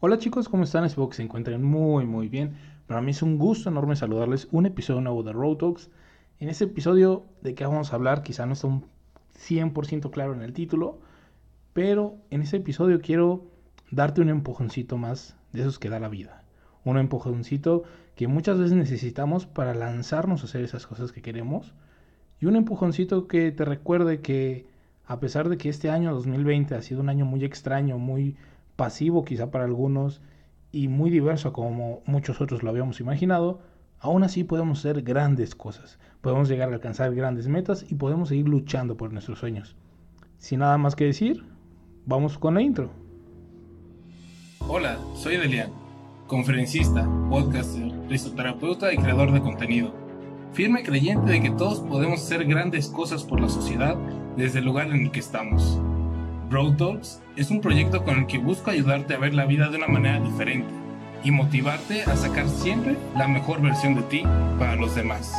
Hola chicos, ¿cómo están? Espero que se encuentren muy muy bien. Para mí es un gusto enorme saludarles un episodio nuevo de Road Talks. En este episodio de qué vamos a hablar, quizá no está un 100% claro en el título, pero en este episodio quiero darte un empujoncito más de esos que da la vida. Un empujoncito que muchas veces necesitamos para lanzarnos a hacer esas cosas que queremos. Y un empujoncito que te recuerde que a pesar de que este año 2020 ha sido un año muy extraño, muy pasivo quizá para algunos y muy diverso como muchos otros lo habíamos imaginado, aún así podemos hacer grandes cosas, podemos llegar a alcanzar grandes metas y podemos seguir luchando por nuestros sueños. Sin nada más que decir, vamos con la intro. Hola, soy Delian, conferencista, podcaster, risoterapeuta y creador de contenido. Firme creyente de que todos podemos hacer grandes cosas por la sociedad desde el lugar en el que estamos. Road Talks es un proyecto con el que busco ayudarte a ver la vida de una manera diferente y motivarte a sacar siempre la mejor versión de ti para los demás.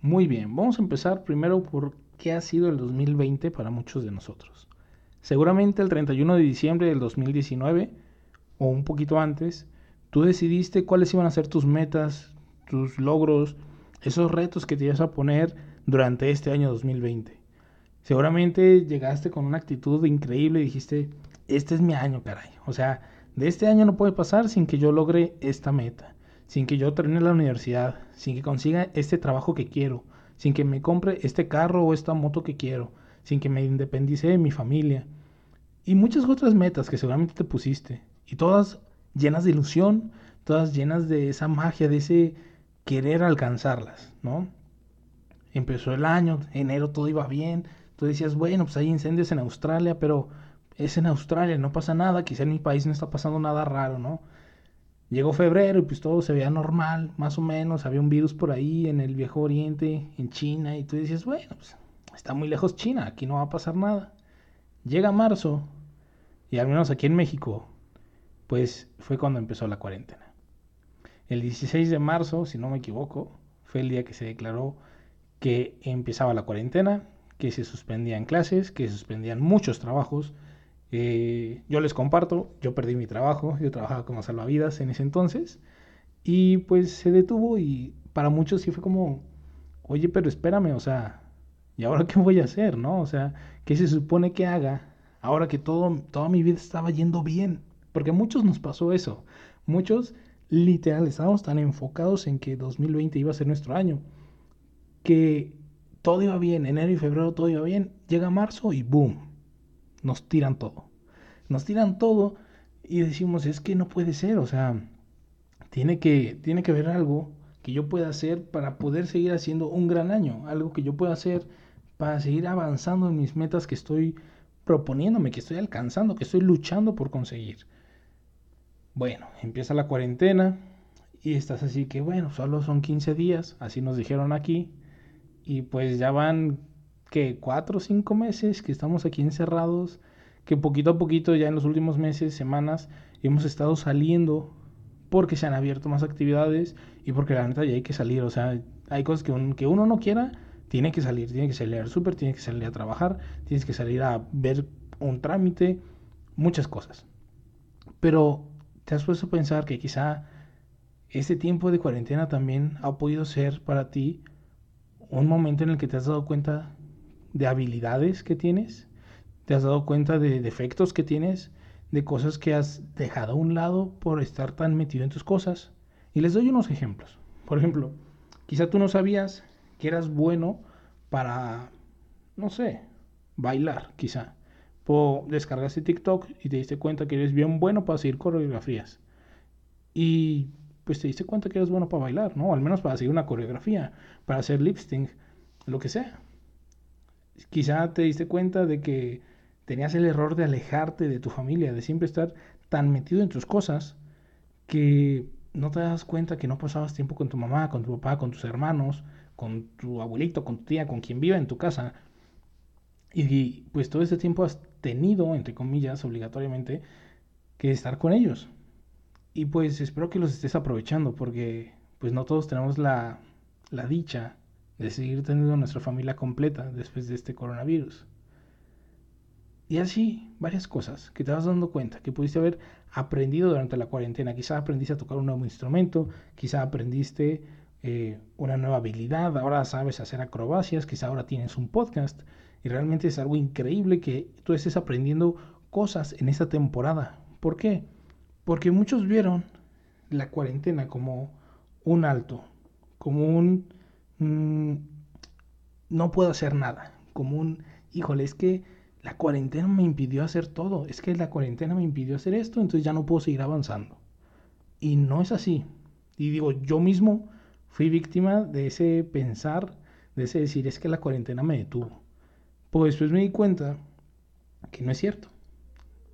Muy bien, vamos a empezar primero por qué ha sido el 2020 para muchos de nosotros. Seguramente el 31 de diciembre del 2019 o un poquito antes, tú decidiste cuáles iban a ser tus metas, tus logros, esos retos que te ibas a poner durante este año 2020. Seguramente llegaste con una actitud increíble y dijiste, este es mi año, caray. O sea, de este año no puede pasar sin que yo logre esta meta, sin que yo termine la universidad, sin que consiga este trabajo que quiero, sin que me compre este carro o esta moto que quiero, sin que me independice de mi familia. Y muchas otras metas que seguramente te pusiste. Y todas llenas de ilusión, todas llenas de esa magia, de ese querer alcanzarlas, ¿no? Empezó el año, enero todo iba bien, tú decías, bueno, pues hay incendios en Australia, pero es en Australia, no pasa nada, quizá en mi país no está pasando nada raro, ¿no? Llegó febrero y pues todo se veía normal, más o menos, había un virus por ahí en el viejo oriente, en China, y tú decías, bueno, pues está muy lejos China, aquí no va a pasar nada. Llega marzo, y al menos aquí en México, pues fue cuando empezó la cuarentena. El 16 de marzo, si no me equivoco, fue el día que se declaró que empezaba la cuarentena, que se suspendían clases, que se suspendían muchos trabajos. Eh, yo les comparto, yo perdí mi trabajo, yo trabajaba como salvavidas en ese entonces, y pues se detuvo y para muchos sí fue como, oye, pero espérame, o sea, ¿y ahora qué voy a hacer, no? O sea, ¿qué se supone que haga ahora que todo, toda mi vida estaba yendo bien? Porque a muchos nos pasó eso. Muchos literal, estábamos tan enfocados en que 2020 iba a ser nuestro año, que todo iba bien, enero y febrero todo iba bien, llega marzo y boom, nos tiran todo. Nos tiran todo y decimos, es que no puede ser, o sea, tiene que, tiene que haber algo que yo pueda hacer para poder seguir haciendo un gran año, algo que yo pueda hacer para seguir avanzando en mis metas que estoy proponiéndome, que estoy alcanzando, que estoy luchando por conseguir. Bueno, empieza la cuarentena y estás así que, bueno, solo son 15 días, así nos dijeron aquí. Y pues ya van, que Cuatro o cinco meses que estamos aquí encerrados, que poquito a poquito, ya en los últimos meses, semanas, hemos estado saliendo porque se han abierto más actividades y porque la neta ya hay que salir. O sea, hay cosas que, que uno no quiera, tiene que salir, tiene que salir al súper, tiene que salir a trabajar, tienes que salir a ver un trámite, muchas cosas. Pero ¿Te has puesto a pensar que quizá este tiempo de cuarentena también ha podido ser para ti un momento en el que te has dado cuenta de habilidades que tienes? ¿Te has dado cuenta de defectos que tienes? ¿De cosas que has dejado a un lado por estar tan metido en tus cosas? Y les doy unos ejemplos. Por ejemplo, quizá tú no sabías que eras bueno para, no sé, bailar, quizá descargaste TikTok y te diste cuenta que eres bien bueno para seguir coreografías. Y pues te diste cuenta que eres bueno para bailar, ¿no? Al menos para seguir una coreografía, para hacer lip sync, lo que sea. Quizá te diste cuenta de que tenías el error de alejarte de tu familia, de siempre estar tan metido en tus cosas que no te das cuenta que no pasabas tiempo con tu mamá, con tu papá, con tus hermanos, con tu abuelito, con tu tía, con quien viva en tu casa. Y pues todo ese tiempo has tenido, entre comillas, obligatoriamente, que estar con ellos. Y pues espero que los estés aprovechando porque pues no todos tenemos la, la dicha de seguir teniendo nuestra familia completa después de este coronavirus. Y así, varias cosas que te vas dando cuenta, que pudiste haber aprendido durante la cuarentena. Quizá aprendiste a tocar un nuevo instrumento, quizá aprendiste eh, una nueva habilidad, ahora sabes hacer acrobacias, quizá ahora tienes un podcast. Y realmente es algo increíble que tú estés aprendiendo cosas en esta temporada. ¿Por qué? Porque muchos vieron la cuarentena como un alto, como un mm, no puedo hacer nada, como un híjole, es que la cuarentena me impidió hacer todo, es que la cuarentena me impidió hacer esto, entonces ya no puedo seguir avanzando. Y no es así. Y digo, yo mismo fui víctima de ese pensar, de ese decir, es que la cuarentena me detuvo. Pues después me di cuenta que no es cierto.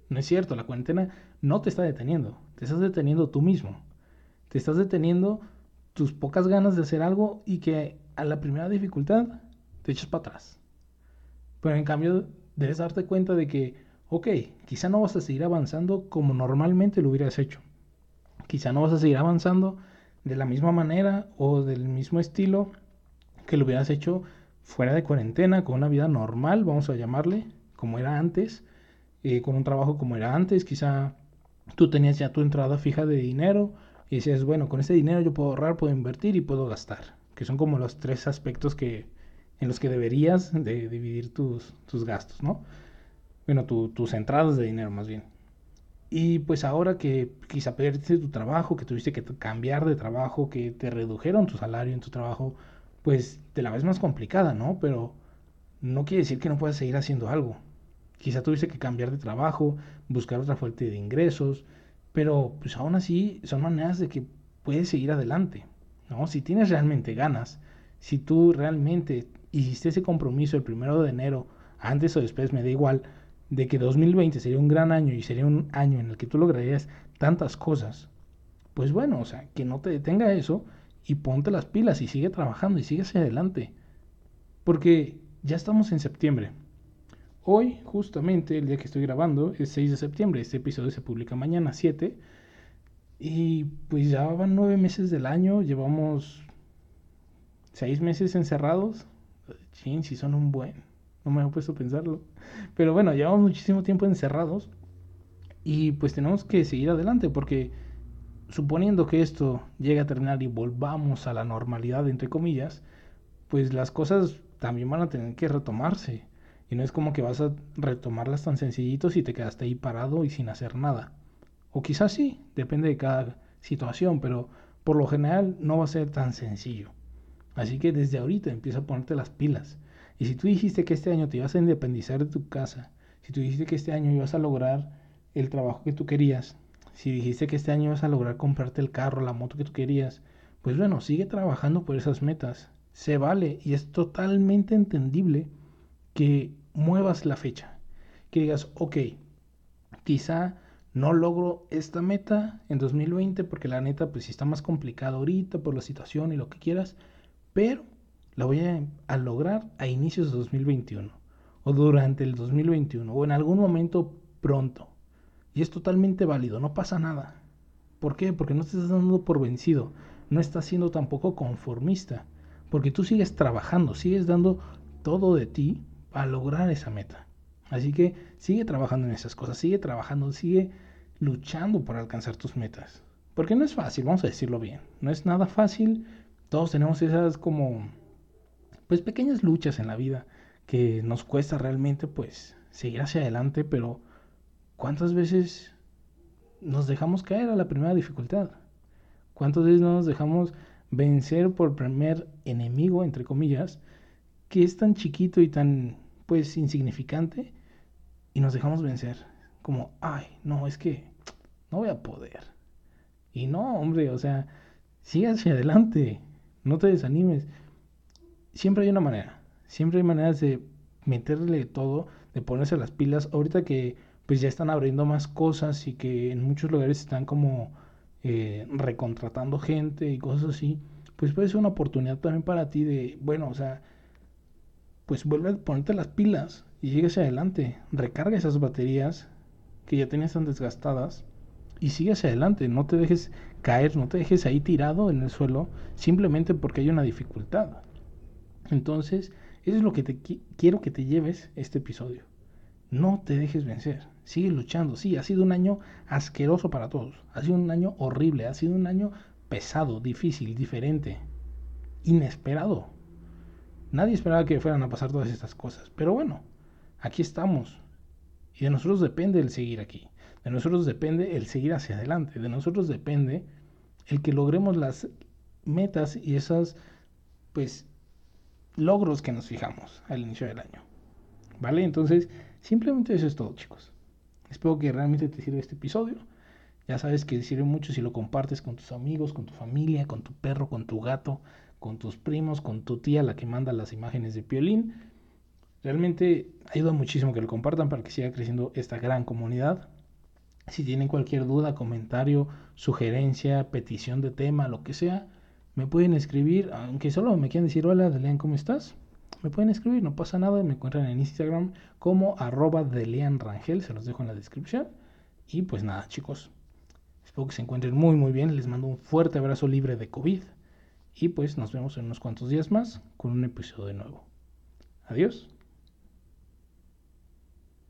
No es cierto, la cuarentena no te está deteniendo, te estás deteniendo tú mismo. Te estás deteniendo tus pocas ganas de hacer algo y que a la primera dificultad te echas para atrás. Pero en cambio debes darte cuenta de que, ok, quizá no vas a seguir avanzando como normalmente lo hubieras hecho. Quizá no vas a seguir avanzando de la misma manera o del mismo estilo que lo hubieras hecho fuera de cuarentena, con una vida normal, vamos a llamarle, como era antes, eh, con un trabajo como era antes, quizá tú tenías ya tu entrada fija de dinero y decías, bueno, con ese dinero yo puedo ahorrar, puedo invertir y puedo gastar, que son como los tres aspectos que, en los que deberías de dividir tus, tus gastos, ¿no? Bueno, tus entradas de dinero más bien. Y pues ahora que quizá perdiste tu trabajo, que tuviste que cambiar de trabajo, que te redujeron tu salario en tu trabajo, pues te la ves más complicada, ¿no? Pero no quiere decir que no puedas seguir haciendo algo. Quizá tuviste que cambiar de trabajo, buscar otra fuente de ingresos, pero pues aún así son maneras de que puedes seguir adelante, ¿no? Si tienes realmente ganas, si tú realmente hiciste ese compromiso el primero de enero, antes o después, me da igual, de que 2020 sería un gran año y sería un año en el que tú lograrías tantas cosas, pues bueno, o sea, que no te detenga eso y ponte las pilas y sigue trabajando y sigue hacia adelante. Porque ya estamos en septiembre. Hoy, justamente, el día que estoy grabando, es 6 de septiembre. Este episodio se publica mañana, 7. Y pues ya van nueve meses del año, llevamos seis meses encerrados. Chin, si son un buen. No me he puesto a pensarlo. Pero bueno, llevamos muchísimo tiempo encerrados. Y pues tenemos que seguir adelante porque suponiendo que esto llegue a terminar y volvamos a la normalidad, entre comillas, pues las cosas también van a tener que retomarse. Y no es como que vas a retomarlas tan sencillitos y te quedaste ahí parado y sin hacer nada. O quizás sí, depende de cada situación, pero por lo general no va a ser tan sencillo. Así que desde ahorita empieza a ponerte las pilas. Y si tú dijiste que este año te ibas a independizar de tu casa, si tú dijiste que este año ibas a lograr el trabajo que tú querías, si dijiste que este año ibas a lograr comprarte el carro, la moto que tú querías, pues bueno, sigue trabajando por esas metas. Se vale y es totalmente entendible que muevas la fecha. Que digas, ok, quizá no logro esta meta en 2020 porque la neta pues está más complicado ahorita por la situación y lo que quieras, pero la voy a, lograr a inicios de 2021 o durante el 2021 o en algún momento pronto. Y es totalmente válido, no pasa nada. ¿Por qué? Porque no te estás dando por vencido, no estás siendo tampoco conformista, porque tú sigues trabajando, sigues dando todo de ti para lograr esa meta. Así que sigue trabajando en esas cosas, sigue trabajando, sigue luchando por alcanzar tus metas. Porque no es fácil, vamos a decirlo bien. No es nada fácil. Todos tenemos esas como pues pequeñas luchas en la vida que nos cuesta realmente pues seguir hacia adelante, pero ¿cuántas veces nos dejamos caer a la primera dificultad? ¿Cuántas veces no nos dejamos vencer por primer enemigo, entre comillas, que es tan chiquito y tan pues insignificante y nos dejamos vencer? Como, ay, no, es que no voy a poder. Y no, hombre, o sea, sigue hacia adelante, no te desanimes siempre hay una manera. Siempre hay maneras de meterle todo, de ponerse las pilas. Ahorita que pues ya están abriendo más cosas y que en muchos lugares están como eh, recontratando gente y cosas así, pues puede ser una oportunidad también para ti de, bueno, o sea, pues vuelve a ponerte las pilas y llegues adelante. Recarga esas baterías que ya tenías tan desgastadas y sigue hacia adelante. No te dejes caer, no te dejes ahí tirado en el suelo simplemente porque hay una dificultad. Entonces, eso es lo que te quiero que te lleves este episodio. No te dejes vencer. Sigue luchando. Sí, ha sido un año asqueroso para todos. Ha sido un año horrible. Ha sido un año pesado, difícil, diferente, inesperado. Nadie esperaba que fueran a pasar todas estas cosas. Pero bueno, aquí estamos. Y de nosotros depende el seguir aquí. De nosotros depende el seguir hacia adelante. De nosotros depende el que logremos las metas y esas, pues, logros que nos fijamos al inicio del año. ¿Vale? Entonces, simplemente eso es todo, chicos. Espero que realmente te sirva este episodio. Ya sabes que sirve mucho si lo compartes con tus amigos, con tu familia, con tu perro, con tu gato, con tus primos, con tu tía, la que manda las imágenes de Piolín. Realmente ayuda muchísimo que lo compartan para que siga creciendo esta gran comunidad. Si tienen cualquier duda, comentario, sugerencia, petición de tema, lo que sea, me pueden escribir, aunque solo me quieran decir hola, Delian, ¿cómo estás? Me pueden escribir, no pasa nada, me encuentran en Instagram como arroba Rangel, se los dejo en la descripción. Y pues nada, chicos, espero que se encuentren muy muy bien, les mando un fuerte abrazo libre de COVID y pues nos vemos en unos cuantos días más con un episodio de nuevo. Adiós.